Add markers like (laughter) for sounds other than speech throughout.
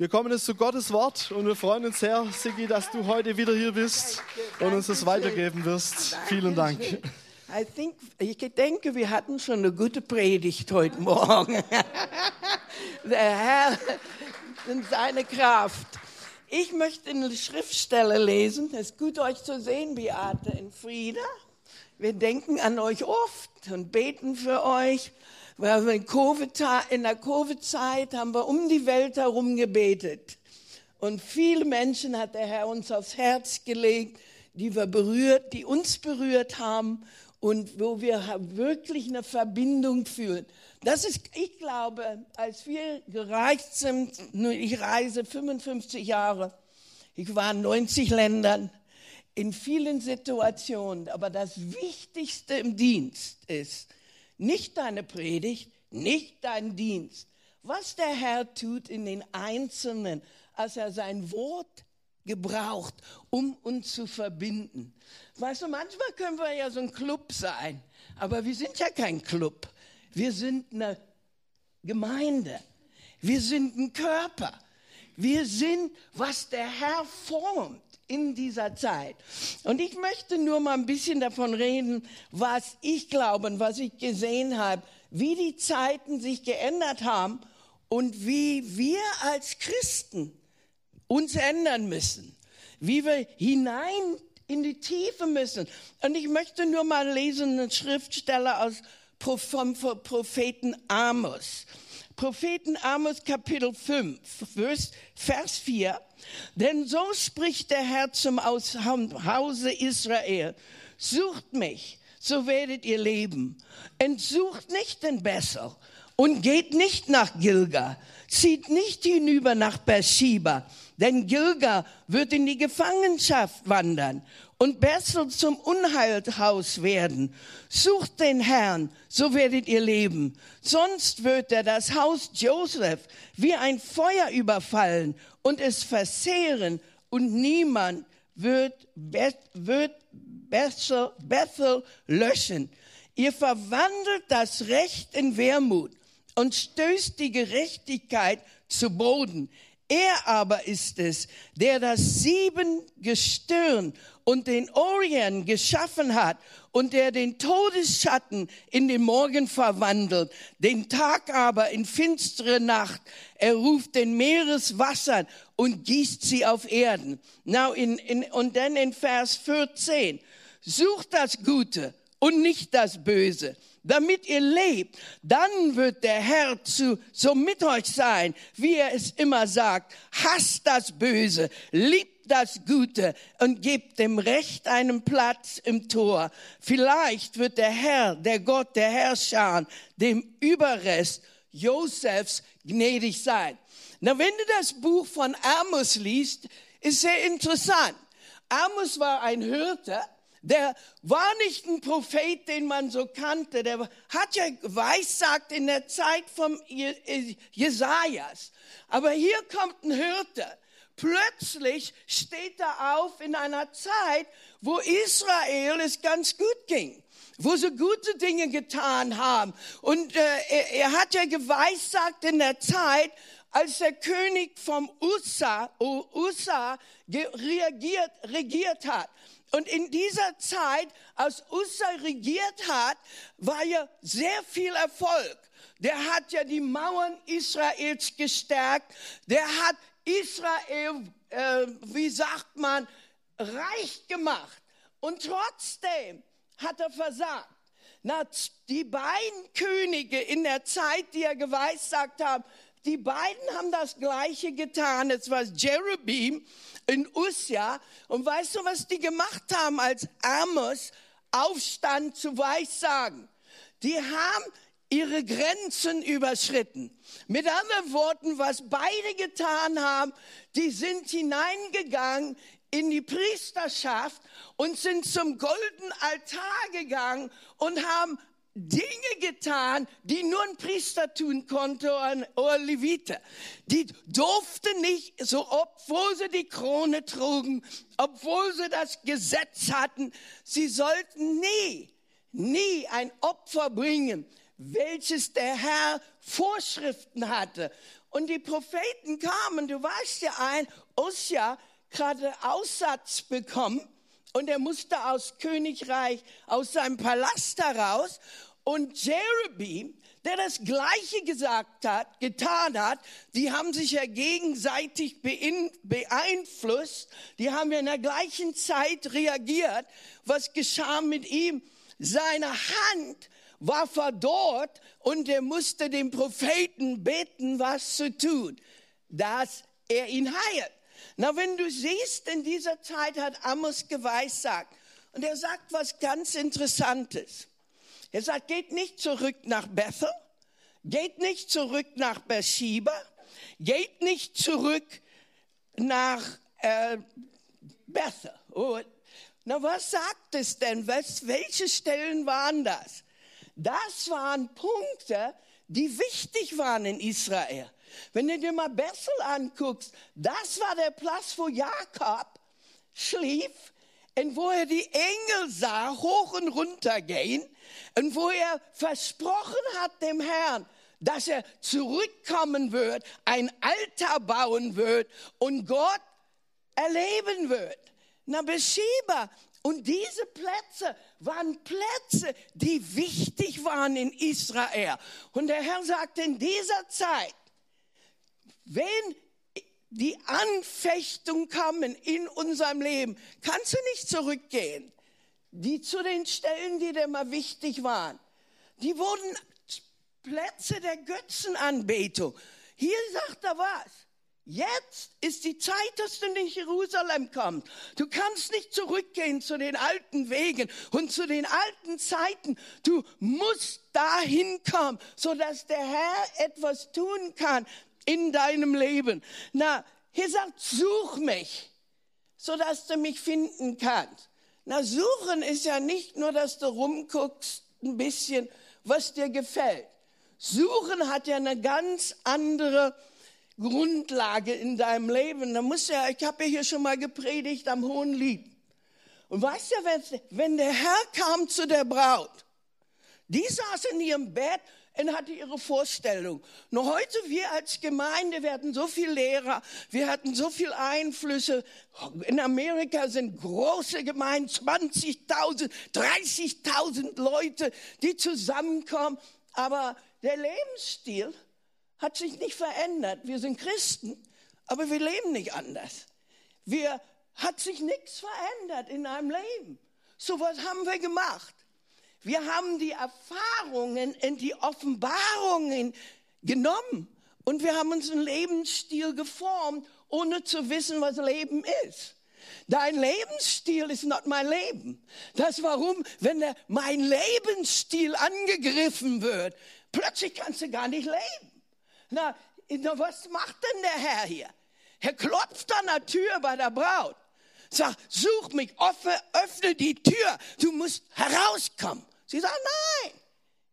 Wir kommen jetzt zu Gottes Wort und wir freuen uns sehr, Sigi, dass du heute wieder hier bist und uns das weitergeben wirst. Vielen Dank. Think, ich denke, wir hatten schon eine gute Predigt heute Morgen. (laughs) Der Herr in seine Kraft. Ich möchte eine Schriftstelle lesen. Es ist gut, euch zu sehen, Beate in Frieda. Wir denken an euch oft und beten für euch. Weil wir in der Covid-Zeit haben wir um die Welt herum gebetet. Und viele Menschen hat der Herr uns aufs Herz gelegt, die wir berührt, die uns berührt haben und wo wir wirklich eine Verbindung fühlen. Das ist, ich glaube, als wir gereist sind, ich reise 55 Jahre, ich war in 90 Ländern, in vielen Situationen, aber das Wichtigste im Dienst ist, nicht deine Predigt, nicht dein Dienst. Was der Herr tut in den Einzelnen, als er sein Wort gebraucht, um uns zu verbinden. Weißt du, manchmal können wir ja so ein Club sein, aber wir sind ja kein Club. Wir sind eine Gemeinde. Wir sind ein Körper. Wir sind, was der Herr formt in dieser Zeit. Und ich möchte nur mal ein bisschen davon reden, was ich glaube und was ich gesehen habe, wie die Zeiten sich geändert haben und wie wir als Christen uns ändern müssen, wie wir hinein in die Tiefe müssen. Und ich möchte nur mal lesen, eine Schriftsteller aus vom Propheten Amos. Propheten Amos Kapitel 5, Vers 4. Denn so spricht der Herr zum Hause Israel. Sucht mich, so werdet ihr leben. Entsucht nicht den Bessel und geht nicht nach Gilga. Zieht nicht hinüber nach Beersheba, denn Gilga wird in die Gefangenschaft wandern und Bessel zum Unheilhaus werden. Sucht den Herrn, so werdet ihr leben. Sonst wird er das Haus Joseph wie ein Feuer überfallen und es verzehren und niemand wird, wird Bethel, Bethel löschen. Ihr verwandelt das Recht in Wermut und stößt die Gerechtigkeit zu Boden. Er aber ist es, der das sieben Gestirn und den Orient geschaffen hat und der den Todesschatten in den Morgen verwandelt, den Tag aber in finstere Nacht. Er ruft den Meereswassern und gießt sie auf Erden. Now in, in, und dann in Vers 14. Sucht das Gute und nicht das Böse damit ihr lebt, dann wird der Herr zu, so mit euch sein, wie er es immer sagt. Hasst das Böse, liebt das Gute und gebt dem Recht einen Platz im Tor. Vielleicht wird der Herr, der Gott der Herrscher, dem Überrest Josefs gnädig sein. Na, wenn du das Buch von Amos liest, ist sehr interessant. Amos war ein Hirte, der war nicht ein Prophet, den man so kannte. Der hat ja weissagt in der Zeit vom Jesajas. Aber hier kommt ein Hirte. Plötzlich steht er auf in einer Zeit, wo Israel es ganz gut ging wo sie gute Dinge getan haben. Und äh, er, er hat ja geweissagt in der Zeit, als der König vom Ussa, Ussa reagiert, regiert hat. Und in dieser Zeit, als Ussa regiert hat, war ja sehr viel Erfolg. Der hat ja die Mauern Israels gestärkt. Der hat Israel, äh, wie sagt man, reich gemacht. Und trotzdem hat er versagt. Na, die beiden Könige in der Zeit, die er geweissagt haben, die beiden haben das Gleiche getan. Es war Jerobeam in Usja. Und weißt du, was die gemacht haben, als Amos aufstand zu Weissagen? Die haben ihre Grenzen überschritten. Mit anderen Worten, was beide getan haben, die sind hineingegangen in die Priesterschaft und sind zum goldenen Altar gegangen und haben Dinge getan, die nur ein Priester tun konnte oder Levite. Die durften nicht, so obwohl sie die Krone trugen, obwohl sie das Gesetz hatten, sie sollten nie, nie ein Opfer bringen, welches der Herr Vorschriften hatte. Und die Propheten kamen, du weißt ja ein, Osja gerade Aussatz bekommen und er musste aus Königreich, aus seinem Palast heraus. Und Jerobeam, der das Gleiche gesagt hat, getan hat, die haben sich ja gegenseitig beeinflusst, die haben ja in der gleichen Zeit reagiert. Was geschah mit ihm? Seine Hand war verdorrt und er musste dem Propheten beten, was zu tun, dass er ihn heilt. Na, wenn du siehst, in dieser Zeit hat Amos geweissagt und er sagt was ganz Interessantes. Er sagt, geht nicht zurück nach Bethel, geht nicht zurück nach Beersheba, geht nicht zurück nach äh, Bethel. Oh, na, was sagt es denn? Was, welche Stellen waren das? Das waren Punkte, die wichtig waren in Israel. Wenn du dir mal Bessel anguckst, das war der Platz, wo Jakob schlief und wo er die Engel sah, hoch und runter gehen und wo er versprochen hat dem Herrn, dass er zurückkommen wird, ein Altar bauen wird und Gott erleben wird. Na, Bescheba, und diese Plätze waren Plätze, die wichtig waren in Israel. Und der Herr sagte, in dieser Zeit, wenn die Anfechtung kommen in unserem Leben, kannst du nicht zurückgehen. Die zu den Stellen, die dir mal wichtig waren, die wurden Plätze der Götzenanbetung. Hier sagt er was. Jetzt ist die Zeit, dass du in Jerusalem kommst. Du kannst nicht zurückgehen zu den alten Wegen und zu den alten Zeiten. Du musst dahin kommen, so dass der Herr etwas tun kann in deinem Leben. Na, hier sagt, such mich, so dass du mich finden kannst. Na, suchen ist ja nicht nur, dass du rumguckst, ein bisschen, was dir gefällt. Suchen hat ja eine ganz andere Grundlage in deinem Leben. Da muss ja, ich habe ja hier schon mal gepredigt am Hohen Lied. Und weißt du, wenn, der Herr kam zu der Braut, die saß in ihrem Bett und hatte ihre Vorstellung. Nur heute, wir als Gemeinde, wir hatten so viele Lehrer, wir hatten so viele Einflüsse. In Amerika sind große Gemeinden, 20.000, 30.000 Leute, die zusammenkommen. Aber der Lebensstil, hat sich nicht verändert. Wir sind Christen, aber wir leben nicht anders. Wir hat sich nichts verändert in einem Leben. So was haben wir gemacht. Wir haben die Erfahrungen und die Offenbarungen genommen und wir haben unseren Lebensstil geformt, ohne zu wissen, was Leben ist. Dein Lebensstil ist nicht mein Leben. Das warum, wenn der, mein Lebensstil angegriffen wird, plötzlich kannst du gar nicht leben. Na, na, was macht denn der Herr hier? Er klopft an der Tür bei der Braut. Sagt, such mich, öffne, öffne die Tür, du musst herauskommen. Sie sagt, nein,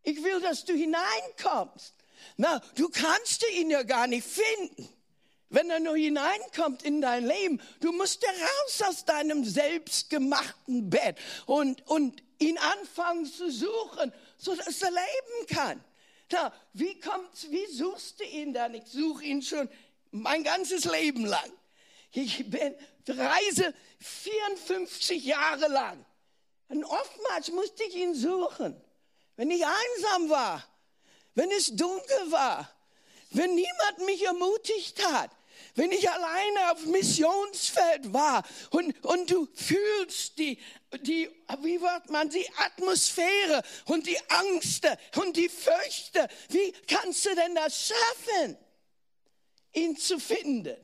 ich will, dass du hineinkommst. Na, du kannst ihn ja gar nicht finden. Wenn er nur hineinkommt in dein Leben, du musst raus aus deinem selbstgemachten Bett und, und ihn anfangen zu suchen, so dass er leben kann. Da, wie kommt's, wie suchst du ihn dann? Ich suche ihn schon mein ganzes Leben lang. Ich bin, reise 54 Jahre lang. Und oftmals musste ich ihn suchen. Wenn ich einsam war, wenn es dunkel war, wenn niemand mich ermutigt hat, wenn ich alleine auf Missionsfeld war und, und du fühlst die, die, wie wird man, die Atmosphäre und die Angst und die Fürchte, wie kannst du denn das schaffen, ihn zu finden?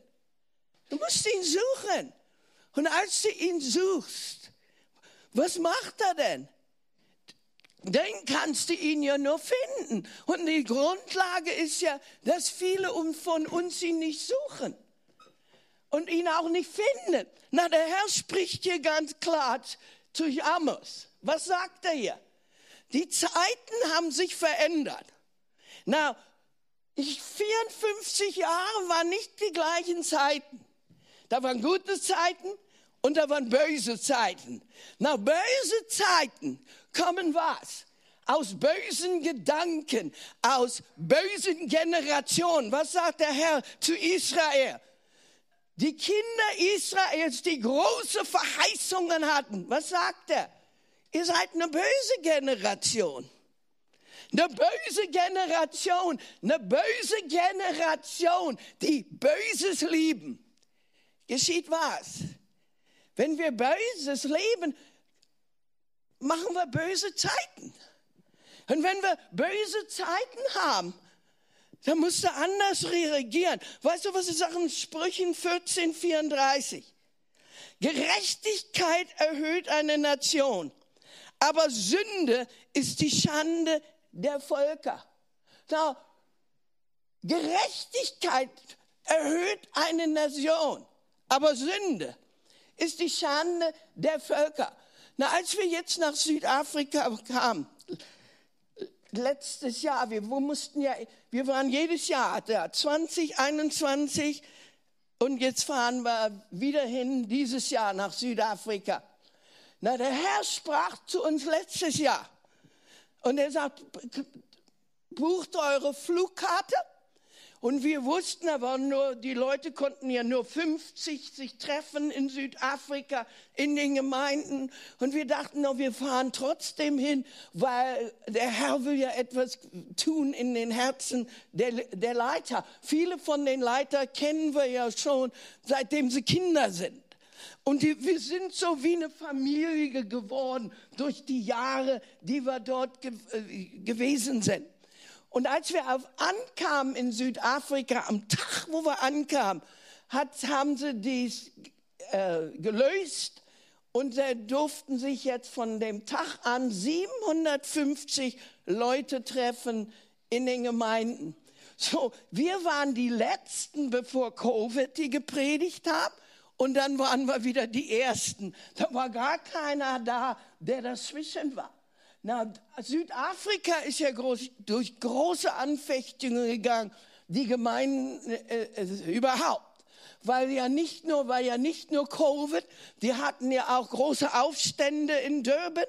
Du musst ihn suchen. Und als du ihn suchst, was macht er denn? dann kannst du ihn ja nur finden. Und die Grundlage ist ja, dass viele von uns ihn nicht suchen und ihn auch nicht finden. Na, der Herr spricht hier ganz klar zu Amos. Was sagt er hier? Die Zeiten haben sich verändert. Na, ich, 54 Jahre waren nicht die gleichen Zeiten. Da waren gute Zeiten und da waren böse Zeiten. Nach böse Zeiten kommen was? aus bösen Gedanken, aus bösen Generationen. Was sagt der Herr zu Israel? Die Kinder Israels, die große Verheißungen hatten, was sagt er? Ihr seid eine böse Generation. Eine böse Generation, eine böse Generation, die Böses lieben. Geschieht was? Wenn wir Böses leben, machen wir böse Zeiten. Und wenn wir böse Zeiten haben, dann musst du anders reagieren. Weißt du, was es sagt in Sprüchen 14, 34? Gerechtigkeit erhöht eine Nation, aber Sünde ist die Schande der Völker. Na, Gerechtigkeit erhöht eine Nation, aber Sünde ist die Schande der Völker. Na, als wir jetzt nach Südafrika kamen, letztes Jahr, wir mussten ja, wir waren jedes Jahr da, 2021 und jetzt fahren wir wieder hin dieses Jahr nach Südafrika. Na, der Herr sprach zu uns letztes Jahr und er sagt, bucht eure Flugkarte und wir wussten aber nur, die Leute konnten ja nur 50 sich treffen in Südafrika, in den Gemeinden. Und wir dachten, no, wir fahren trotzdem hin, weil der Herr will ja etwas tun in den Herzen der, der Leiter. Viele von den Leitern kennen wir ja schon, seitdem sie Kinder sind. Und die, wir sind so wie eine Familie geworden durch die Jahre, die wir dort ge äh, gewesen sind. Und als wir auf, ankamen in Südafrika, am Tag, wo wir ankamen, hat, haben sie dies äh, gelöst und äh, durften sich jetzt von dem Tag an 750 Leute treffen in den Gemeinden. So, wir waren die Letzten, bevor Covid die gepredigt haben. Und dann waren wir wieder die Ersten. Da war gar keiner da, der dazwischen war. Na, Südafrika ist ja groß, durch große Anfechtungen gegangen, die Gemeinden äh, äh, überhaupt. Weil ja nicht nur, weil ja nicht nur Covid, die hatten ja auch große Aufstände in Durban.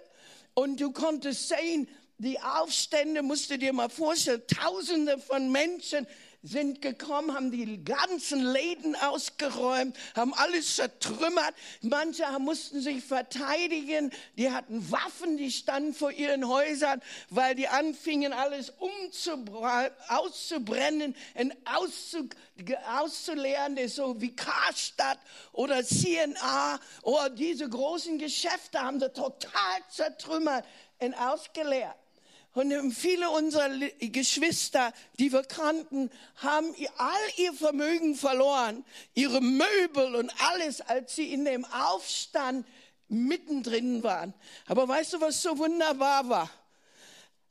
Und du konntest sehen, die Aufstände, musst du dir mal vorstellen, Tausende von Menschen sind gekommen, haben die ganzen Läden ausgeräumt, haben alles zertrümmert. Manche mussten sich verteidigen, die hatten Waffen, die standen vor ihren Häusern, weil die anfingen alles auszubrennen und auszu, auszuleeren, das so wie Karstadt oder CNA oder diese großen Geschäfte haben sie total zertrümmert und ausgeleert. Und viele unserer Geschwister, die wir kannten, haben all ihr Vermögen verloren, ihre Möbel und alles, als sie in dem Aufstand mittendrin waren. Aber weißt du, was so wunderbar war?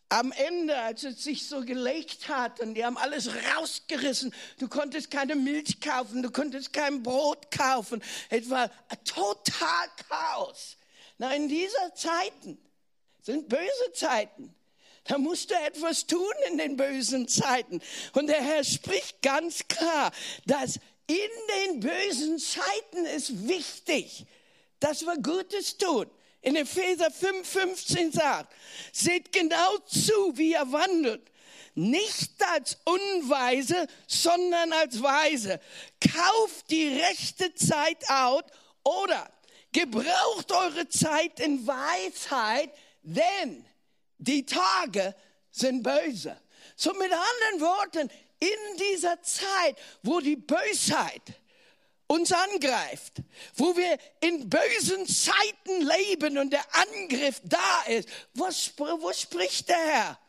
Am Ende, als es sich so gelegt hat und die haben alles rausgerissen, du konntest keine Milch kaufen, du konntest kein Brot kaufen. Es war total Chaos. Na, in dieser Zeiten sind böse Zeiten. Da musst du etwas tun in den bösen Zeiten. Und der Herr spricht ganz klar, dass in den bösen Zeiten ist wichtig, dass wir Gutes tun. In Epheser 5,15 sagt, seht genau zu, wie ihr wandelt. Nicht als Unweise, sondern als Weise. Kauft die rechte Zeit out oder gebraucht eure Zeit in Weisheit, denn die Tage sind böse. So mit anderen Worten, in dieser Zeit, wo die Bösheit uns angreift, wo wir in bösen Zeiten leben und der Angriff da ist, was, wo spricht der Herr?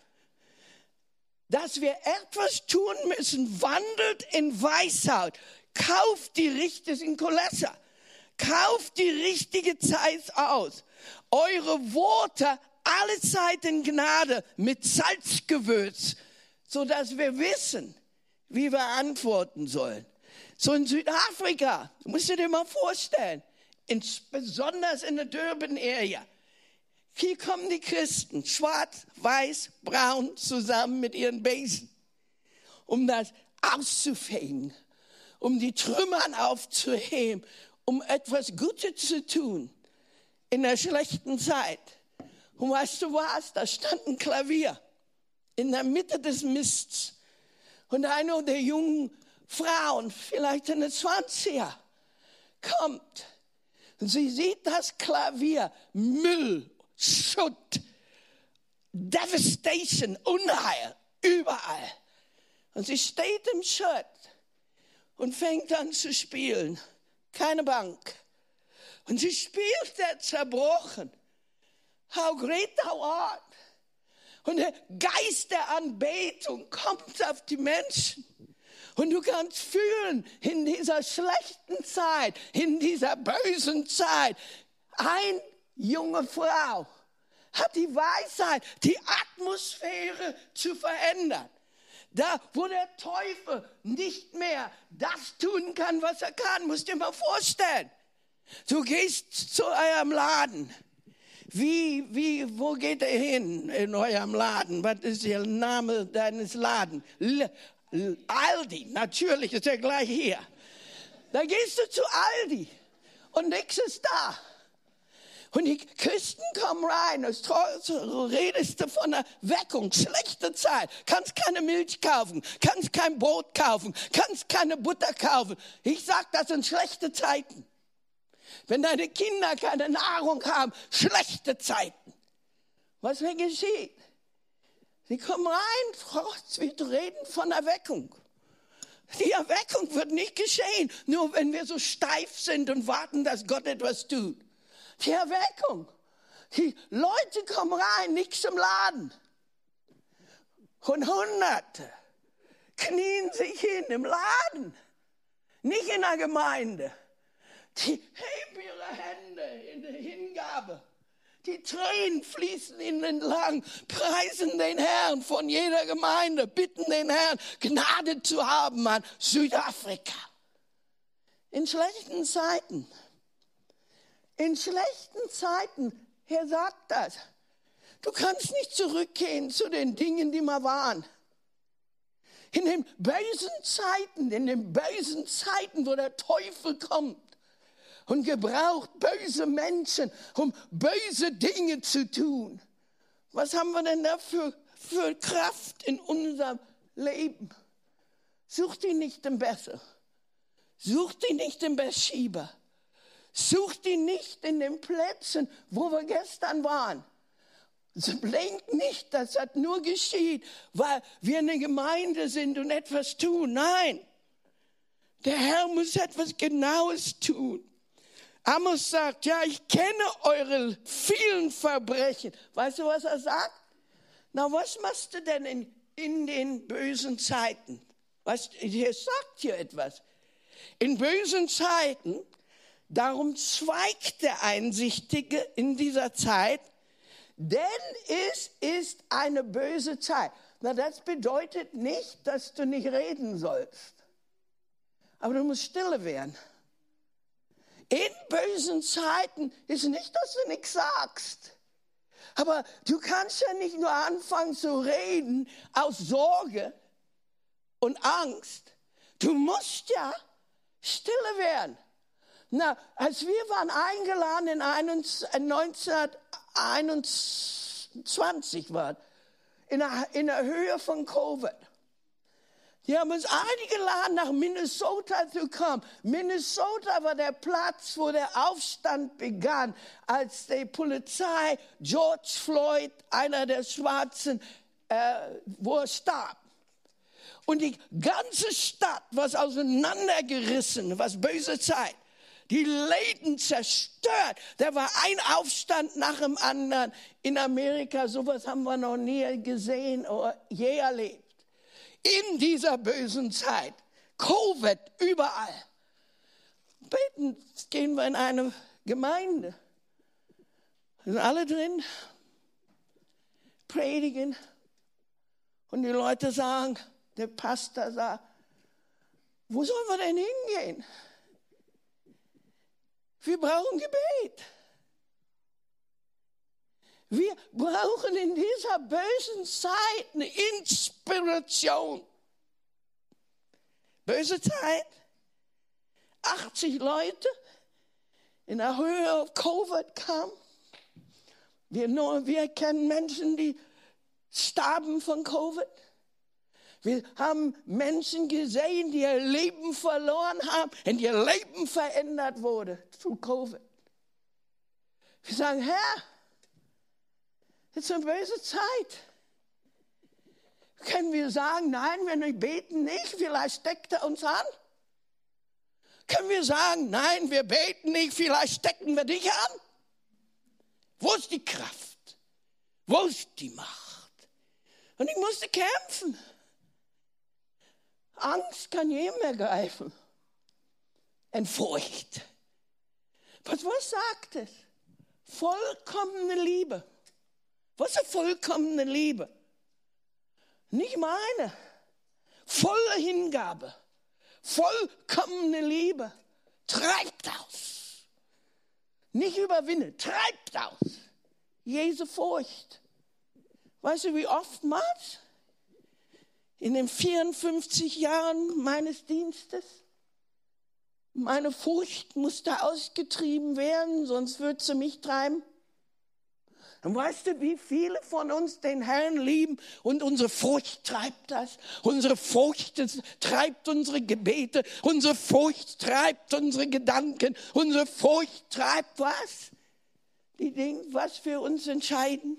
Dass wir etwas tun müssen, wandelt in Weisheit, kauft die richtige in Kolessa, kauft die richtige Zeit aus. Eure Worte alle Zeit in Gnade mit Salzgewürz, so dass wir wissen, wie wir antworten sollen. So in Südafrika, musst du dir mal vorstellen, besonders in der Durban Area. Hier kommen die Christen, schwarz, weiß, braun, zusammen mit ihren Besen, um das auszufegen, um die Trümmern aufzuheben, um etwas Gutes zu tun in der schlechten Zeit. Und weißt du was? Da stand ein Klavier in der Mitte des Mists. Und eine der jungen Frauen, vielleicht eine 20er, kommt. Und sie sieht das Klavier, Müll, Schutt, Devastation, Unheil, überall. Und sie steht im Schutt und fängt an zu spielen. Keine Bank. Und sie spielt der zerbrochen. How great thou art. Und der Geist der Anbetung kommt auf die Menschen. Und du kannst fühlen, in dieser schlechten Zeit, in dieser bösen Zeit, ein junge Frau hat die Weisheit, die Atmosphäre zu verändern. Da, wo der Teufel nicht mehr das tun kann, was er kann, musst du dir mal vorstellen. Du gehst zu eurem Laden. Wie, wie, wo geht er hin in eurem Laden? Was ist der Name deines Ladens? Aldi, natürlich ist er gleich hier. Da gehst du zu Aldi und nichts ist da. Und die Christen kommen rein, das redest du von einer Weckung, schlechte Zeit, kannst keine Milch kaufen, kannst kein Brot kaufen, kannst keine Butter kaufen. Ich sag, das sind schlechte Zeiten. Wenn deine Kinder keine Nahrung haben, schlechte Zeiten. Was mir geschieht? Sie kommen rein, wir reden von Erweckung. Die Erweckung wird nicht geschehen, nur wenn wir so steif sind und warten, dass Gott etwas tut. Die Erweckung. Die Leute kommen rein, nicht zum Laden. Und Hunderte knien sich hin im Laden, nicht in der Gemeinde. Die heben ihre Hände in der Hingabe. Die Tränen fließen ihnen entlang, preisen den Herrn von jeder Gemeinde, bitten den Herrn, Gnade zu haben an Südafrika. In schlechten Zeiten in schlechten Zeiten, er sagt das. Du kannst nicht zurückgehen zu den Dingen, die mal waren. In den bösen Zeiten, in den bösen Zeiten, wo der Teufel kommt und gebraucht böse Menschen, um böse Dinge zu tun. Was haben wir denn da für, Kraft in unserem Leben? Such die nicht im Besser. Such die nicht im Beschieber. Sucht ihn nicht in den Plätzen, wo wir gestern waren. Blinkt nicht, das hat nur geschieht, weil wir eine Gemeinde sind und etwas tun. Nein, der Herr muss etwas Genaues tun. Amos sagt, ja, ich kenne eure vielen Verbrechen. Weißt du, was er sagt? Na, was machst du denn in, in den bösen Zeiten? Was, er sagt hier etwas. In bösen Zeiten Darum zweigt der Einsichtige in dieser Zeit, denn es ist eine böse Zeit. Na, das bedeutet nicht, dass du nicht reden sollst. Aber du musst stille werden. In bösen Zeiten ist nicht, dass du nichts sagst. Aber du kannst ja nicht nur anfangen zu reden aus Sorge und Angst. Du musst ja stille werden. Na, als wir waren eingeladen in 1921 war, in der, in der Höhe von Covid. Die haben uns eingeladen, nach Minnesota zu kommen. Minnesota war der Platz, wo der Aufstand begann, als die Polizei George Floyd, einer der Schwarzen, äh, wo er starb. Und die ganze Stadt war auseinandergerissen, was böse Zeit die Läden zerstört. Da war ein Aufstand nach dem anderen in Amerika. Sowas haben wir noch nie gesehen oder je erlebt. In dieser bösen Zeit. Covid überall. Beten gehen wir in eine Gemeinde. Sind alle drin, predigen. Und die Leute sagen, der Pastor sagt, wo sollen wir denn hingehen? Wir brauchen Gebet. Wir brauchen in dieser bösen Zeit eine Inspiration. Böse Zeit. 80 Leute in der Höhe auf Covid kamen. Wir, nur, wir kennen Menschen, die starben von Covid. Wir haben Menschen gesehen, die ihr Leben verloren haben und ihr Leben verändert wurde zu Covid. Wir sagen, Herr, es ist eine böse Zeit. Können wir sagen, nein, wenn wir beten nicht, vielleicht steckt er uns an? Können wir sagen, nein, wir beten nicht, vielleicht stecken wir dich an? Wo ist die Kraft? Wo ist die Macht? Und ich musste kämpfen. Angst kann jedem ergreifen. Und Furcht. Was, was sagt es? Vollkommene Liebe. Was ist vollkommene Liebe? Nicht meine. Volle Hingabe. Vollkommene Liebe. Treibt aus. Nicht überwindet. Treibt aus. Jesu Furcht. Weißt du, wie oftmals in den 54 Jahren meines Dienstes meine Furcht musste ausgetrieben werden, sonst würde sie mich treiben. Und weißt du, wie viele von uns den Herrn lieben und unsere Furcht treibt das? Unsere Furcht treibt unsere Gebete, unsere Furcht treibt unsere Gedanken, unsere Furcht treibt was? Die Dinge, was für uns entscheiden.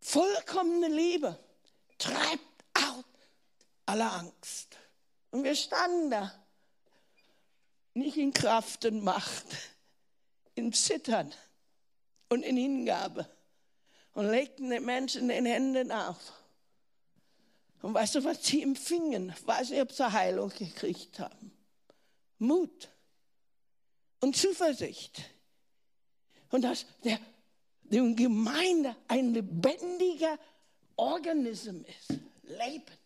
Vollkommene Liebe treibt aus alle Angst. Und wir standen da, nicht in Kraft und Macht, in Zittern und in Hingabe und legten den Menschen den Händen auf. Und weißt du, was sie empfingen? Weiß nicht, ob sie Heilung gekriegt haben. Mut und Zuversicht. Und dass der, die Gemeinde ein lebendiger Organismus ist, lebend.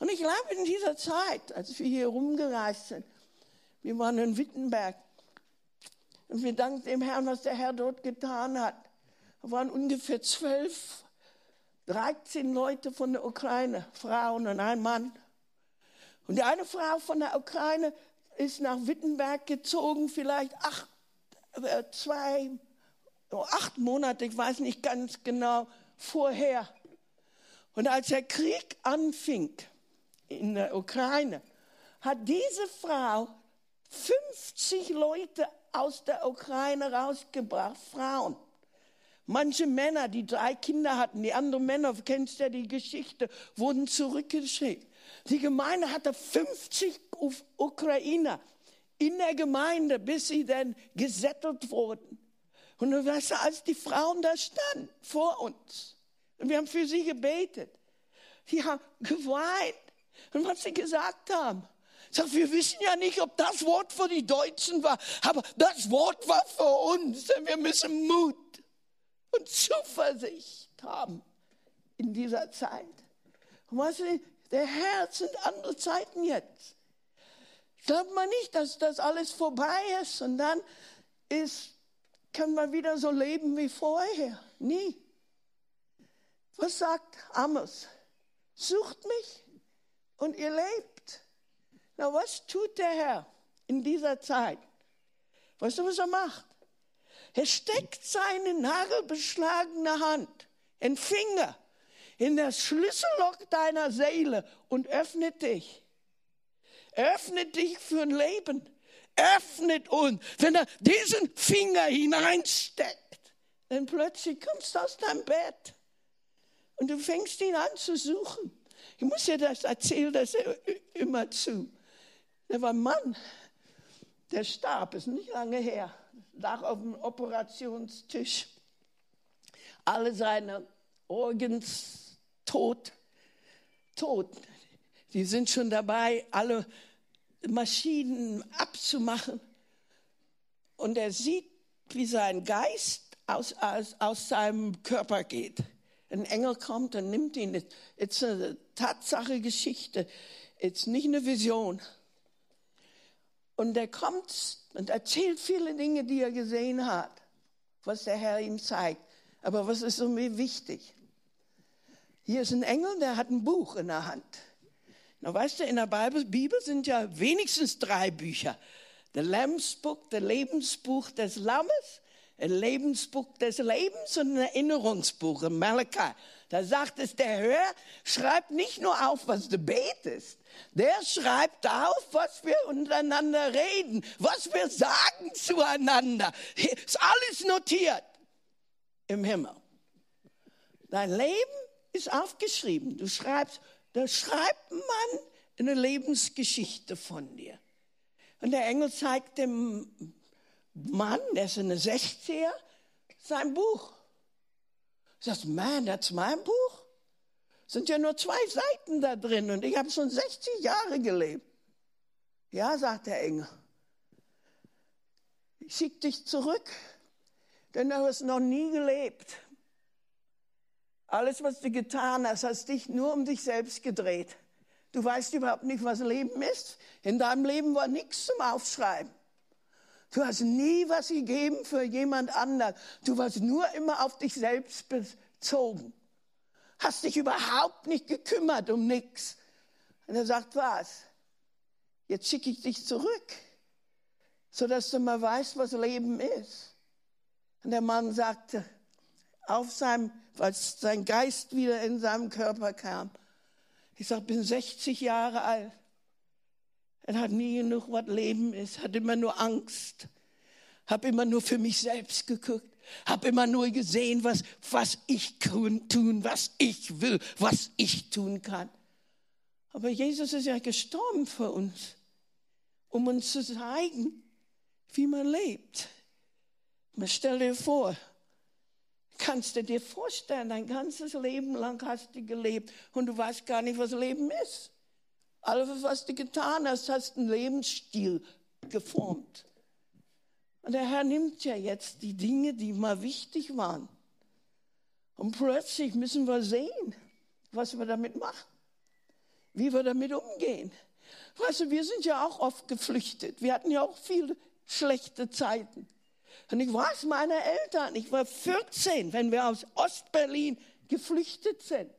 Und ich glaube, in dieser Zeit, als wir hier rumgereist sind, wir waren in Wittenberg, und wir danken dem Herrn, was der Herr dort getan hat. Da waren ungefähr zwölf, 13 Leute von der Ukraine, Frauen und ein Mann. Und die eine Frau von der Ukraine ist nach Wittenberg gezogen, vielleicht acht, äh, zwei, oh, acht Monate, ich weiß nicht ganz genau, vorher. Und als der Krieg anfing in der Ukraine, hat diese Frau 50 Leute aus der Ukraine rausgebracht, Frauen. Manche Männer, die drei Kinder hatten, die anderen Männer, kennst ja die Geschichte, wurden zurückgeschickt. Die Gemeinde hatte 50 Ukrainer in der Gemeinde, bis sie dann gesettelt wurden. Und du weißt, als die Frauen da standen vor uns, und wir haben für sie gebetet, die haben geweint. Und was sie gesagt haben, Sagt, wir wissen ja nicht, ob das Wort für die Deutschen war, aber das Wort war für uns, denn wir müssen Mut und Zuversicht haben in dieser Zeit. Und weißt du, der Herr sind andere Zeiten jetzt. Glaubt man nicht, dass das alles vorbei ist und dann ist, kann man wieder so leben wie vorher. Nie. Was sagt Amos? Sucht mich und ihr lebt. Na, was tut der Herr in dieser Zeit? Weißt du, was er macht? Er steckt seine nagelbeschlagene Hand, ein Finger, in das Schlüsselloch deiner Seele und öffnet dich. Öffnet dich für ein Leben. Öffnet uns. Wenn er diesen Finger hineinsteckt, dann plötzlich kommst du aus deinem Bett und du fängst ihn an zu suchen. Ich muss dir das erzählen, das immer zu. Der war ein Mann, der starb, ist nicht lange her, lag auf dem Operationstisch. Alle seine Organs tot, tot. Die sind schon dabei, alle Maschinen abzumachen. Und er sieht, wie sein Geist aus, aus, aus seinem Körper geht. Ein Engel kommt und nimmt ihn. Es ist eine Tatsache, Geschichte. Es ist nicht eine Vision. Und er kommt und erzählt viele Dinge, die er gesehen hat, was der Herr ihm zeigt. Aber was ist so mir wichtig? Hier ist ein Engel, der hat ein Buch in der Hand. Na, weißt du, in der Bibel sind ja wenigstens drei Bücher. Der Lambsbuch, der Lebensbuch des Lammes ein Lebensbuch des Lebens und ein Erinnerungsbuch, ein Malachi. Da sagt es, der Herr schreibt nicht nur auf, was du betest, der schreibt auf, was wir untereinander reden, was wir sagen zueinander. Ist alles notiert im Himmel. Dein Leben ist aufgeschrieben. Du schreibst, da schreibt man eine Lebensgeschichte von dir. Und der Engel zeigt dem Mann, der ist eine 60er, sein Buch. Sagst, man, das Buch? Sind ja nur zwei Seiten da drin und ich habe schon 60 Jahre gelebt. Ja, sagt der Engel. Ich schicke dich zurück, denn du hast noch nie gelebt. Alles, was du getan hast, hast dich nur um dich selbst gedreht. Du weißt überhaupt nicht, was Leben ist. In deinem Leben war nichts zum Aufschreiben. Du hast nie was gegeben für jemand anderen. Du warst nur immer auf dich selbst bezogen. Hast dich überhaupt nicht gekümmert um nichts. Und er sagt, was? Jetzt schicke ich dich zurück, sodass du mal weißt, was Leben ist. Und der Mann sagte, auf seinem, als sein Geist wieder in seinem Körper kam, ich sag, bin 60 Jahre alt. Er hat nie genug, was Leben ist, hat immer nur Angst, habe immer nur für mich selbst geguckt, habe immer nur gesehen, was, was ich tun, was ich will, was ich tun kann. Aber Jesus ist ja gestorben für uns, um uns zu zeigen, wie man lebt. stell dir vor, kannst du dir vorstellen, dein ganzes Leben lang hast du gelebt und du weißt gar nicht, was Leben ist. Alles, was du getan hast, hast einen Lebensstil geformt. Und der Herr nimmt ja jetzt die Dinge, die mal wichtig waren. Und plötzlich müssen wir sehen, was wir damit machen, wie wir damit umgehen. Weißt du, wir sind ja auch oft geflüchtet. Wir hatten ja auch viele schlechte Zeiten. Und ich weiß meine Eltern, ich war 14, wenn wir aus Ostberlin geflüchtet sind.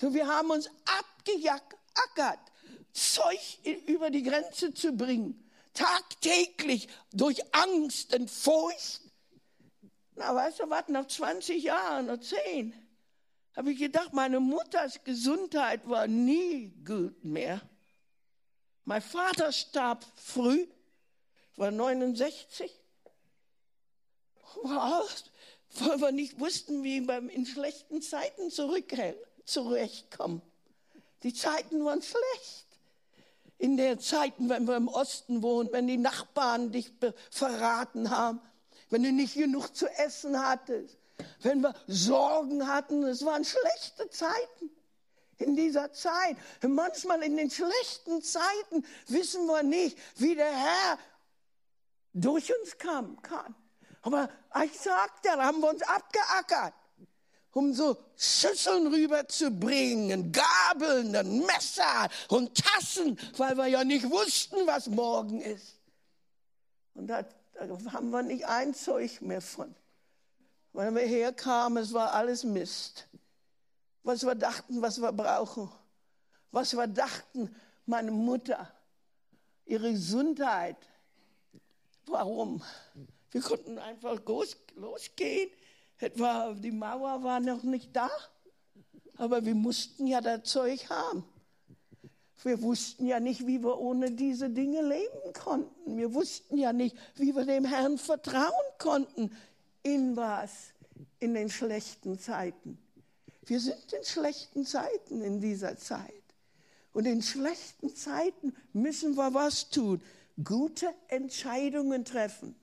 So, wir haben uns abgeackert Zeug über die Grenze zu bringen. Tagtäglich durch Angst und Furcht. Na, weißt du was, nach 20 Jahren oder 10 habe ich gedacht, meine Mutters Gesundheit war nie gut mehr. Mein Vater starb früh, war 69. Weil wir nicht wussten, wie wir in schlechten Zeiten zurechtkommen. Die Zeiten waren schlecht in den Zeiten, wenn wir im Osten wohnen, wenn die Nachbarn dich verraten haben, wenn du nicht genug zu essen hattest, wenn wir Sorgen hatten. Es waren schlechte Zeiten in dieser Zeit. Manchmal in den schlechten Zeiten wissen wir nicht, wie der Herr durch uns kam, kann. Aber ich sagte, da haben wir uns abgeackert um so Schüsseln rüberzubringen, Gabeln, und Messer und Tassen, weil wir ja nicht wussten, was morgen ist. Und da, da haben wir nicht ein Zeug mehr von. Weil wir herkamen, es war alles Mist. Was wir dachten, was wir brauchen. Was wir dachten, meine Mutter, ihre Gesundheit. Warum? Wir konnten einfach losgehen Etwa die Mauer war noch nicht da, aber wir mussten ja das Zeug haben. Wir wussten ja nicht, wie wir ohne diese Dinge leben konnten. Wir wussten ja nicht, wie wir dem Herrn vertrauen konnten. In was? In den schlechten Zeiten. Wir sind in schlechten Zeiten in dieser Zeit. Und in schlechten Zeiten müssen wir was tun? Gute Entscheidungen treffen.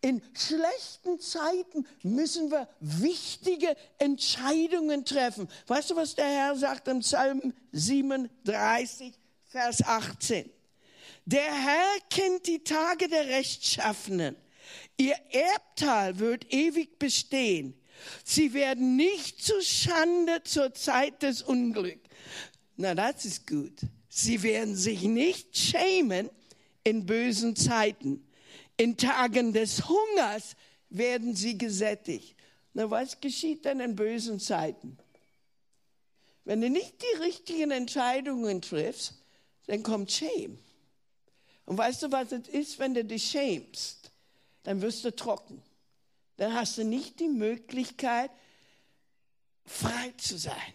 In schlechten Zeiten müssen wir wichtige Entscheidungen treffen. Weißt du, was der Herr sagt im Psalm 37, Vers 18? Der Herr kennt die Tage der Rechtschaffenen. Ihr Erbtal wird ewig bestehen. Sie werden nicht zu Schande zur Zeit des Unglücks. Na, das ist gut. Sie werden sich nicht schämen in bösen Zeiten. In Tagen des Hungers werden sie gesättigt. Na, was geschieht denn in bösen Zeiten? Wenn du nicht die richtigen Entscheidungen triffst, dann kommt Shame. Und weißt du, was es ist, wenn du dich schämst? Dann wirst du trocken. dann hast du nicht die Möglichkeit, frei zu sein.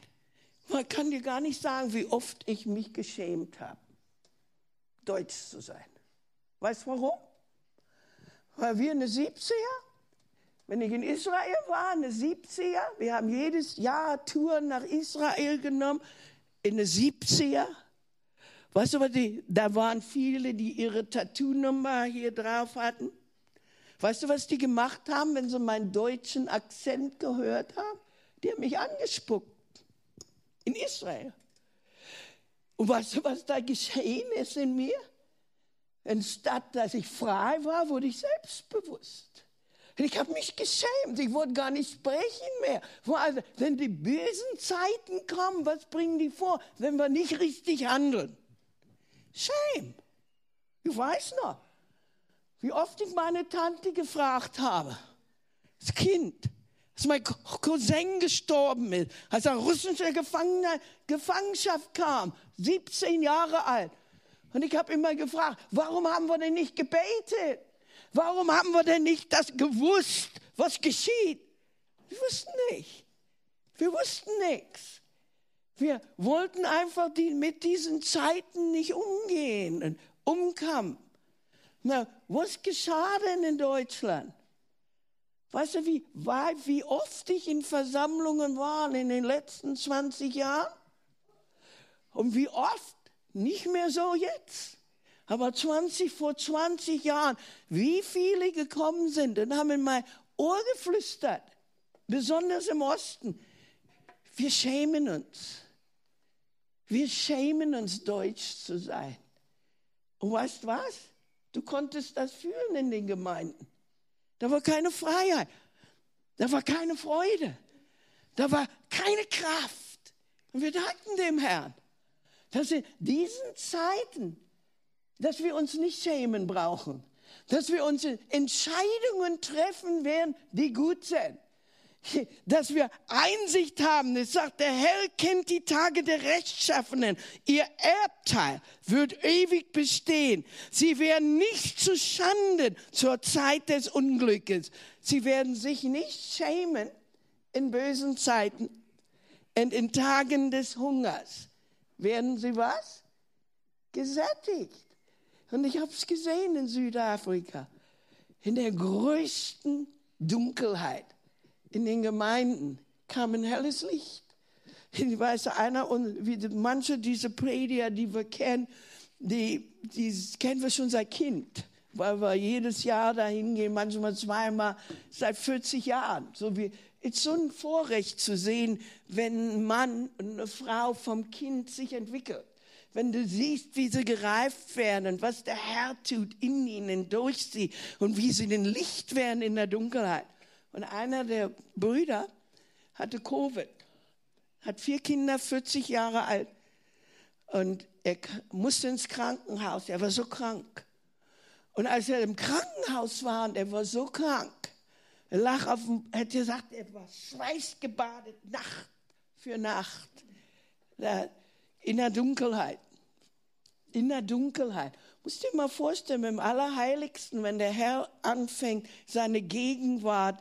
Man kann dir gar nicht sagen, wie oft ich mich geschämt habe, deutsch zu sein. Weißt du warum? Weil wir eine 70er, wenn ich in Israel war, eine 70er, wir haben jedes Jahr Touren nach Israel genommen, in eine 70er. Weißt du, was die, da waren viele, die ihre Tattoo-Nummer hier drauf hatten. Weißt du, was die gemacht haben, wenn sie meinen deutschen Akzent gehört haben? Die haben mich angespuckt. In Israel. Und weißt du, was da geschehen ist in mir? Anstatt dass ich frei war, wurde ich selbstbewusst. Ich habe mich geschämt, ich wollte gar nicht sprechen mehr. Also, wenn die bösen Zeiten kommen, was bringen die vor, wenn wir nicht richtig handeln? Shame. Ich weiß noch, wie oft ich meine Tante gefragt habe, das Kind, als mein Cousin gestorben ist, als er russische Gefangenschaft kam, 17 Jahre alt. Und ich habe immer gefragt, warum haben wir denn nicht gebetet? Warum haben wir denn nicht das gewusst, was geschieht? Wir wussten nicht. Wir wussten nichts. Wir wollten einfach die, mit diesen Zeiten nicht umgehen und umkommen. Na, was geschah denn in Deutschland? Weißt du, wie, wie oft ich in Versammlungen war in den letzten 20 Jahren? Und wie oft nicht mehr so jetzt. Aber 20 vor 20 Jahren, wie viele gekommen sind und haben in mein Ohr geflüstert, besonders im Osten. Wir schämen uns. Wir schämen uns, deutsch zu sein. Und weißt was? Du konntest das fühlen in den Gemeinden. Da war keine Freiheit. Da war keine Freude. Da war keine Kraft. Und wir danken dem Herrn dass in diesen Zeiten, dass wir uns nicht schämen brauchen, dass wir uns Entscheidungen treffen werden, die gut sind, dass wir Einsicht haben. Es sagt, der Herr kennt die Tage der Rechtschaffenen. Ihr Erbteil wird ewig bestehen. Sie werden nicht zu Schanden zur Zeit des Unglückes. Sie werden sich nicht schämen in bösen Zeiten und in Tagen des Hungers werden sie was? Gesättigt. Und ich habe es gesehen in Südafrika. In der größten Dunkelheit in den Gemeinden kam ein helles Licht. Ich weiß, einer und wie manche dieser Prediger, die wir kennen, die, die kennen wir schon seit Kind, weil wir jedes Jahr dahin gehen, manchmal zweimal, seit 40 Jahren. So wie ist so ein Vorrecht zu sehen, wenn ein Mann und eine Frau vom Kind sich entwickelt. Wenn du siehst, wie sie gereift werden und was der Herr tut in ihnen, durch sie und wie sie den Licht werden in der Dunkelheit. Und einer der Brüder hatte Covid, hat vier Kinder, 40 Jahre alt. Und er musste ins Krankenhaus, er war so krank. Und als er im Krankenhaus war und er war so krank, er lag auf dem, hat gesagt, er war schweißgebadet, Nacht für Nacht. In der Dunkelheit. In der Dunkelheit. Musst dir mal vorstellen, im Allerheiligsten, wenn der Herr anfängt, seine Gegenwart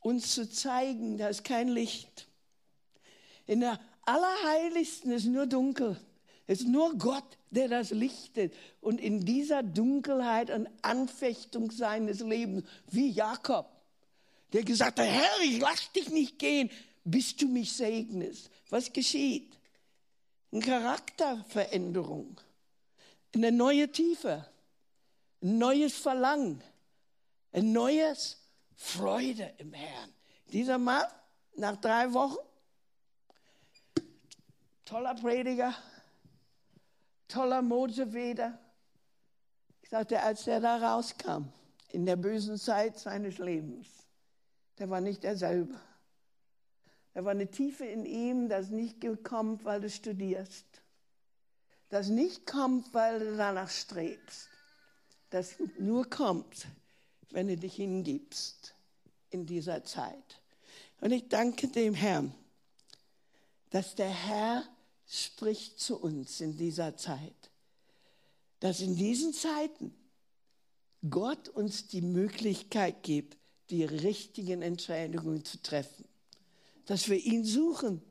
uns zu zeigen, da ist kein Licht. In der Allerheiligsten ist nur dunkel. Es ist nur Gott, der das lichtet. Und in dieser Dunkelheit und Anfechtung seines Lebens, wie Jakob, der gesagt hat, Herr, ich lass dich nicht gehen, bis du mich segnest. Was geschieht? Eine Charakterveränderung, eine neue Tiefe, ein neues Verlangen, ein neues Freude im Herrn. Dieser Mann, nach drei Wochen, toller Prediger, toller Moseweder. Ich sagte, als er da rauskam, in der bösen Zeit seines Lebens, der war nicht derselbe. Da war eine Tiefe in ihm, das nicht kommt, weil du studierst. Das nicht kommt, weil du danach strebst. Das nur kommt, wenn du dich hingibst in dieser Zeit. Und ich danke dem Herrn, dass der Herr spricht zu uns in dieser Zeit. Dass in diesen Zeiten Gott uns die Möglichkeit gibt, die richtigen Entscheidungen zu treffen. Dass wir ihn suchen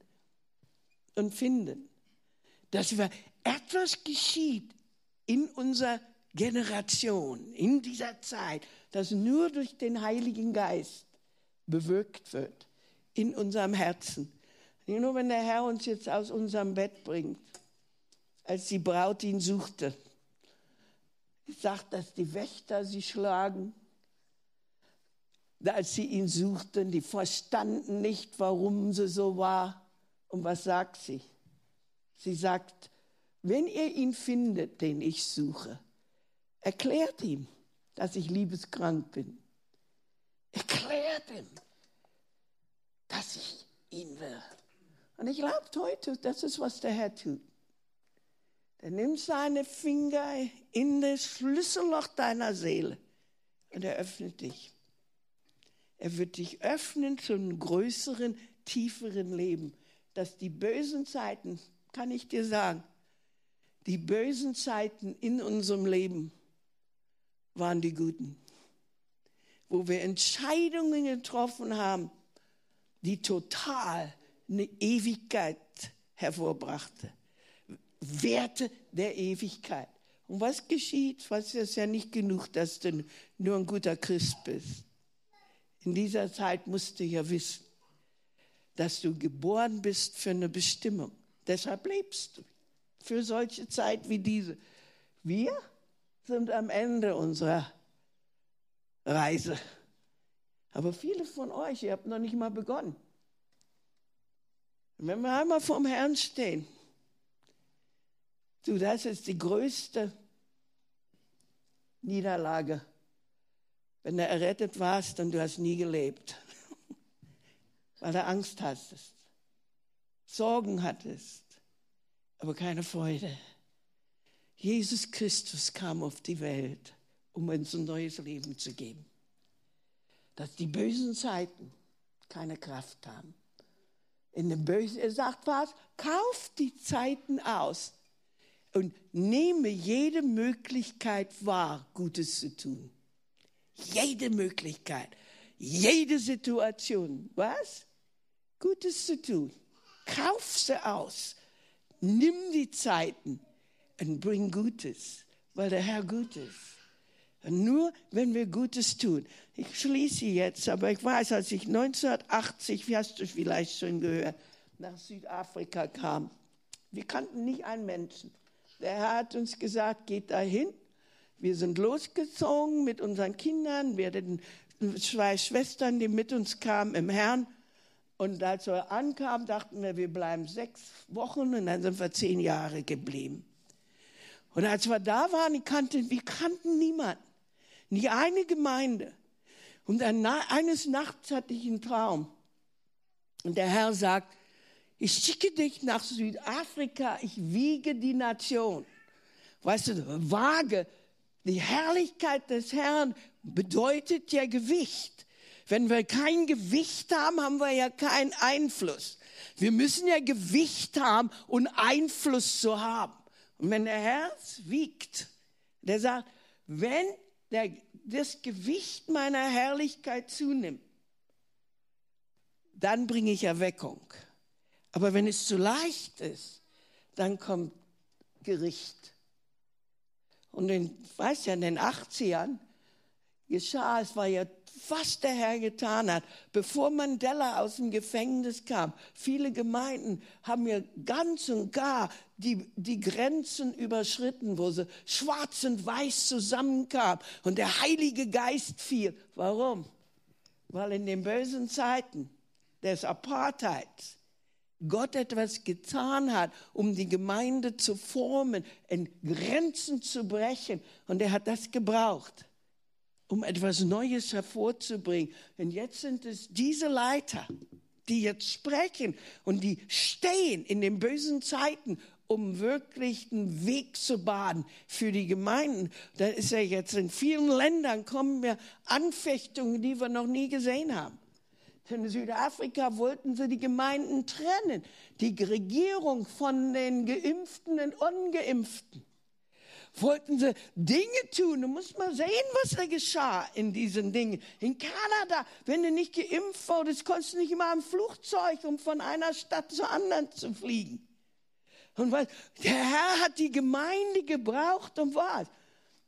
und finden. Dass wir etwas geschieht in unserer Generation, in dieser Zeit, das nur durch den Heiligen Geist bewirkt wird in unserem Herzen. Nur wenn der Herr uns jetzt aus unserem Bett bringt, als die Braut ihn suchte, sagt, dass die Wächter sie schlagen, als sie ihn suchten, die verstanden nicht, warum sie so war. Und was sagt sie? Sie sagt, wenn ihr ihn findet, den ich suche, erklärt ihm, dass ich liebeskrank bin. Erklärt ihm, dass ich ihn will. Und ich glaube heute, das ist, was der Herr tut. Er nimmt seine Finger in das Schlüsselloch deiner Seele und er öffnet dich. Er wird dich öffnen zu einem größeren, tieferen Leben, dass die bösen Zeiten, kann ich dir sagen, die bösen Zeiten in unserem Leben waren die guten, wo wir Entscheidungen getroffen haben, die total eine Ewigkeit hervorbrachte. Werte der Ewigkeit. Und was geschieht? Was ist ja nicht genug, dass du nur ein guter Christ bist. In dieser Zeit musst du ja wissen, dass du geboren bist für eine Bestimmung. Deshalb lebst du für solche Zeit wie diese. Wir sind am Ende unserer Reise. Aber viele von euch, ihr habt noch nicht mal begonnen. Wenn wir einmal vorm Herrn stehen, du, das ist die größte Niederlage, wenn du errettet warst und du hast nie gelebt, (laughs) weil du Angst hattest, Sorgen hattest, aber keine Freude. Jesus Christus kam auf die Welt, um uns ein neues Leben zu geben. Dass die bösen Zeiten keine Kraft haben. In dem Bösen, er sagt was, kauft die Zeiten aus und nehme jede Möglichkeit wahr, Gutes zu tun. Jede Möglichkeit, jede Situation, was? Gutes zu tun. Kauf sie aus. Nimm die Zeiten und bring Gutes, weil der Herr gut ist. Und nur wenn wir Gutes tun. Ich schließe jetzt, aber ich weiß, als ich 1980, wie hast du vielleicht schon gehört, nach Südafrika kam, wir kannten nicht einen Menschen. Der Herr hat uns gesagt, geht dahin. Wir sind losgezogen mit unseren Kindern. Wir hatten zwei Schwestern, die mit uns kamen im Herrn. Und als wir ankamen, dachten wir, wir bleiben sechs Wochen und dann sind wir zehn Jahre geblieben. Und als wir da waren, wir kannten, wir kannten niemanden, nicht eine Gemeinde. Und eines Nachts hatte ich einen Traum. Und der Herr sagt, ich schicke dich nach Südafrika, ich wiege die Nation. Weißt du, wage, die Herrlichkeit des Herrn bedeutet ja Gewicht. Wenn wir kein Gewicht haben, haben wir ja keinen Einfluss. Wir müssen ja Gewicht haben, um Einfluss zu haben. Und wenn der Herz wiegt, der sagt, wenn der, das Gewicht meiner Herrlichkeit zunimmt, dann bringe ich Erweckung. Aber wenn es zu leicht ist, dann kommt Gericht. Und in, weiß ja, in den 80ern geschah, es war ja was der Herr getan hat, bevor Mandela aus dem Gefängnis kam. Viele Gemeinden haben ja ganz und gar die, die Grenzen überschritten, wo sie schwarz und weiß zusammenkamen und der Heilige Geist fiel. Warum? Weil in den bösen Zeiten des Apartheids Gott etwas getan hat, um die Gemeinde zu formen, in Grenzen zu brechen. Und er hat das gebraucht um etwas Neues hervorzubringen. Und jetzt sind es diese Leiter, die jetzt sprechen und die stehen in den bösen Zeiten, um wirklich einen Weg zu baden für die Gemeinden. Da ist ja jetzt in vielen Ländern kommen mir Anfechtungen, die wir noch nie gesehen haben. In Südafrika wollten sie die Gemeinden trennen, die Regierung von den Geimpften und Ungeimpften. wollten sie Dinge tun. Du musst mal sehen, was da geschah in diesen Dingen. In Kanada, wenn du nicht geimpft wurdest, konntest du nicht immer im Flugzeug, um von einer Stadt zur anderen zu fliegen. Und was, der Herr hat die Gemeinde gebraucht, um was?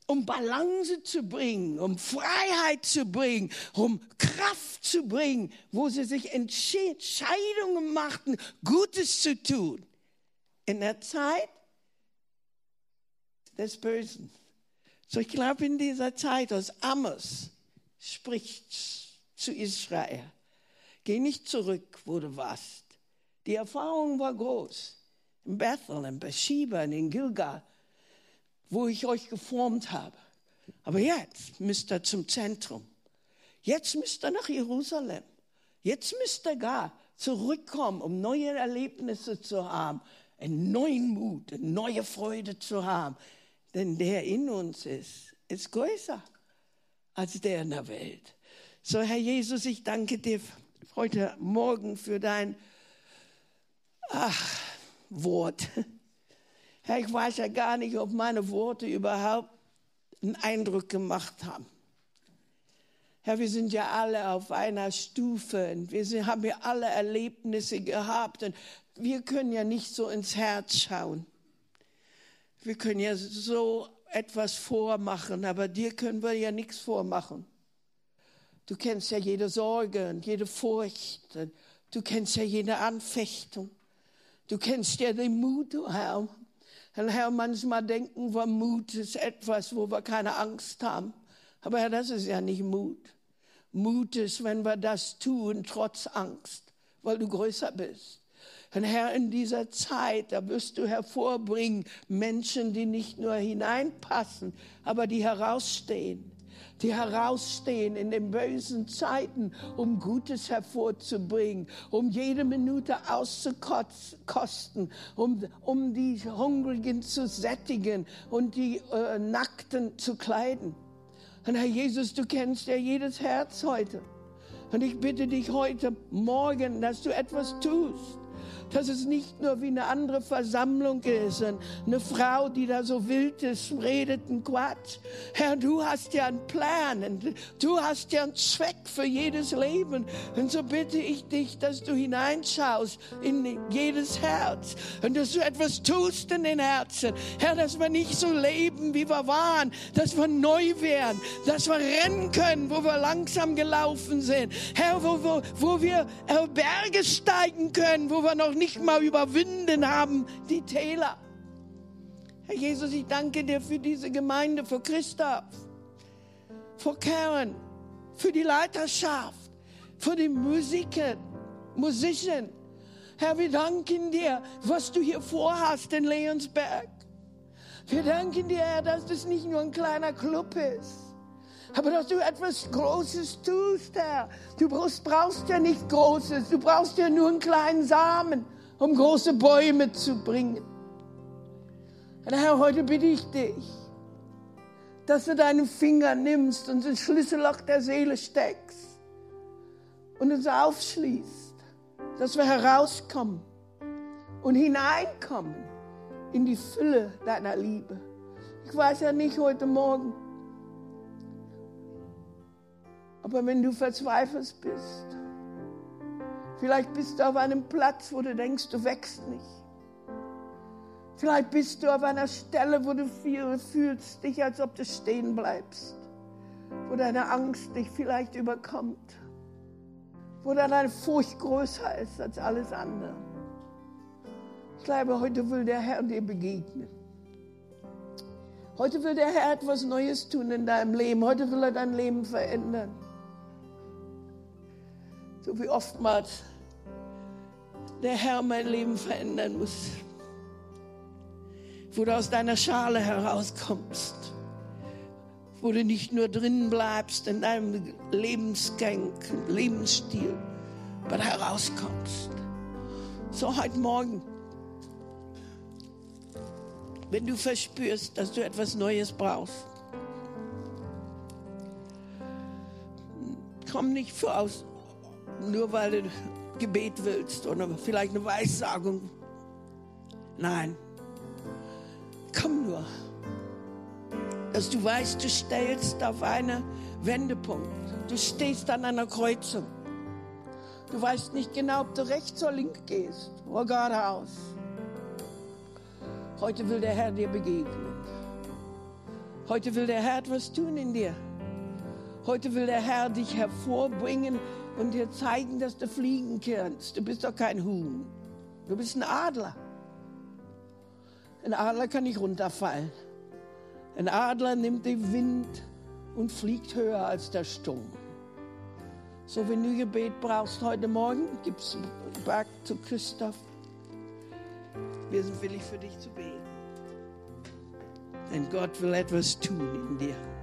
Um Balance zu bringen, um Freiheit zu bringen, um Kraft zu bringen, wo sie sich Entscheidungen machten, Gutes zu tun. In der Zeit des Bösen. So, ich glaube, in dieser Zeit aus Amos spricht zu Israel. Geh nicht zurück, wo du warst. Die Erfahrung war groß. In Bethel, in Bathsheba, in Gilgal, wo ich euch geformt habe. Aber jetzt müsst ihr zum Zentrum. Jetzt müsst ihr nach Jerusalem. Jetzt müsst ihr gar zurückkommen, um neue Erlebnisse zu haben, einen neuen Mut, eine neue Freude zu haben, denn der in uns ist, ist größer als der in der Welt. So, Herr Jesus, ich danke dir heute Morgen für dein ach, Wort. Herr, ich weiß ja gar nicht, ob meine Worte überhaupt einen Eindruck gemacht haben. Herr, wir sind ja alle auf einer Stufe und wir haben ja alle Erlebnisse gehabt und wir können ja nicht so ins Herz schauen. Wir können ja so etwas vormachen, aber dir können wir ja nichts vormachen. Du kennst ja jede Sorge und jede Furcht. Und du kennst ja jede Anfechtung. Du kennst ja den Mut, Herr. Herr, manchmal denken wir, Mut ist etwas, wo wir keine Angst haben. Aber Herr, das ist ja nicht Mut. Mut ist, wenn wir das tun, trotz Angst, weil du größer bist. Und Herr, in dieser Zeit, da wirst du hervorbringen Menschen, die nicht nur hineinpassen, aber die herausstehen die herausstehen in den bösen Zeiten, um Gutes hervorzubringen, um jede Minute auszukosten, um, um die Hungrigen zu sättigen und die äh, Nackten zu kleiden. Und Herr Jesus, du kennst ja jedes Herz heute. Und ich bitte dich heute Morgen, dass du etwas tust dass es nicht nur wie eine andere Versammlung ist, eine Frau, die da so wild ist, redet ein Quatsch. Herr, du hast ja einen Plan, und du hast ja einen Zweck für jedes Leben. Und so bitte ich dich, dass du hineinschaust in jedes Herz und dass du etwas tust in den Herzen. Herr, dass wir nicht so leben, wie wir waren, dass wir neu werden, dass wir rennen können, wo wir langsam gelaufen sind. Herr, wo, wo, wo wir äh, Berge steigen können, wo wir noch nicht mal überwinden haben, die Täler. Herr Jesus, ich danke dir für diese Gemeinde, für Christoph, für Karen, für die Leiterschaft, für die Musiker, Musician. Herr, wir danken dir, was du hier vorhast in Leonsberg. Wir danken dir, Herr, dass das nicht nur ein kleiner Club ist aber dass du etwas Großes tust, Herr. Du brauchst, brauchst ja nicht Großes, du brauchst ja nur einen kleinen Samen, um große Bäume zu bringen. Und Herr, heute bitte ich dich, dass du deinen Finger nimmst und den Schlüsselloch der Seele steckst und uns aufschließt, dass wir herauskommen und hineinkommen in die Fülle deiner Liebe. Ich weiß ja nicht heute Morgen, aber wenn du verzweifelt bist, vielleicht bist du auf einem Platz, wo du denkst, du wächst nicht. Vielleicht bist du auf einer Stelle, wo du fühlst dich, als ob du stehen bleibst. Wo deine Angst dich vielleicht überkommt. Wo deine Furcht größer ist als alles andere. Ich glaube, heute will der Herr dir begegnen. Heute will der Herr etwas Neues tun in deinem Leben. Heute will er dein Leben verändern. So wie oftmals der Herr mein Leben verändern muss. Wo du aus deiner Schale herauskommst. Wo du nicht nur drinnen bleibst in deinem Lebensgang, Lebensstil, aber herauskommst. So heute Morgen, wenn du verspürst, dass du etwas Neues brauchst, komm nicht vor aus nur weil du Gebet willst oder vielleicht eine Weissagung. Nein, komm nur dass du weißt, du stellst auf einen Wendepunkt. Du stehst an einer Kreuzung. Du weißt nicht genau, ob du rechts oder links gehst oder geradeaus. Heute will der Herr dir begegnen. Heute will der Herr etwas tun in dir. Heute will der Herr dich hervorbringen und dir zeigen, dass du fliegen kannst. Du bist doch kein Huhn. Du bist ein Adler. Ein Adler kann nicht runterfallen. Ein Adler nimmt den Wind und fliegt höher als der Sturm. So, wenn du Gebet brauchst heute Morgen, gib's back zu Christoph. Wir sind willig für dich zu beten. Denn Gott will etwas tun in dir.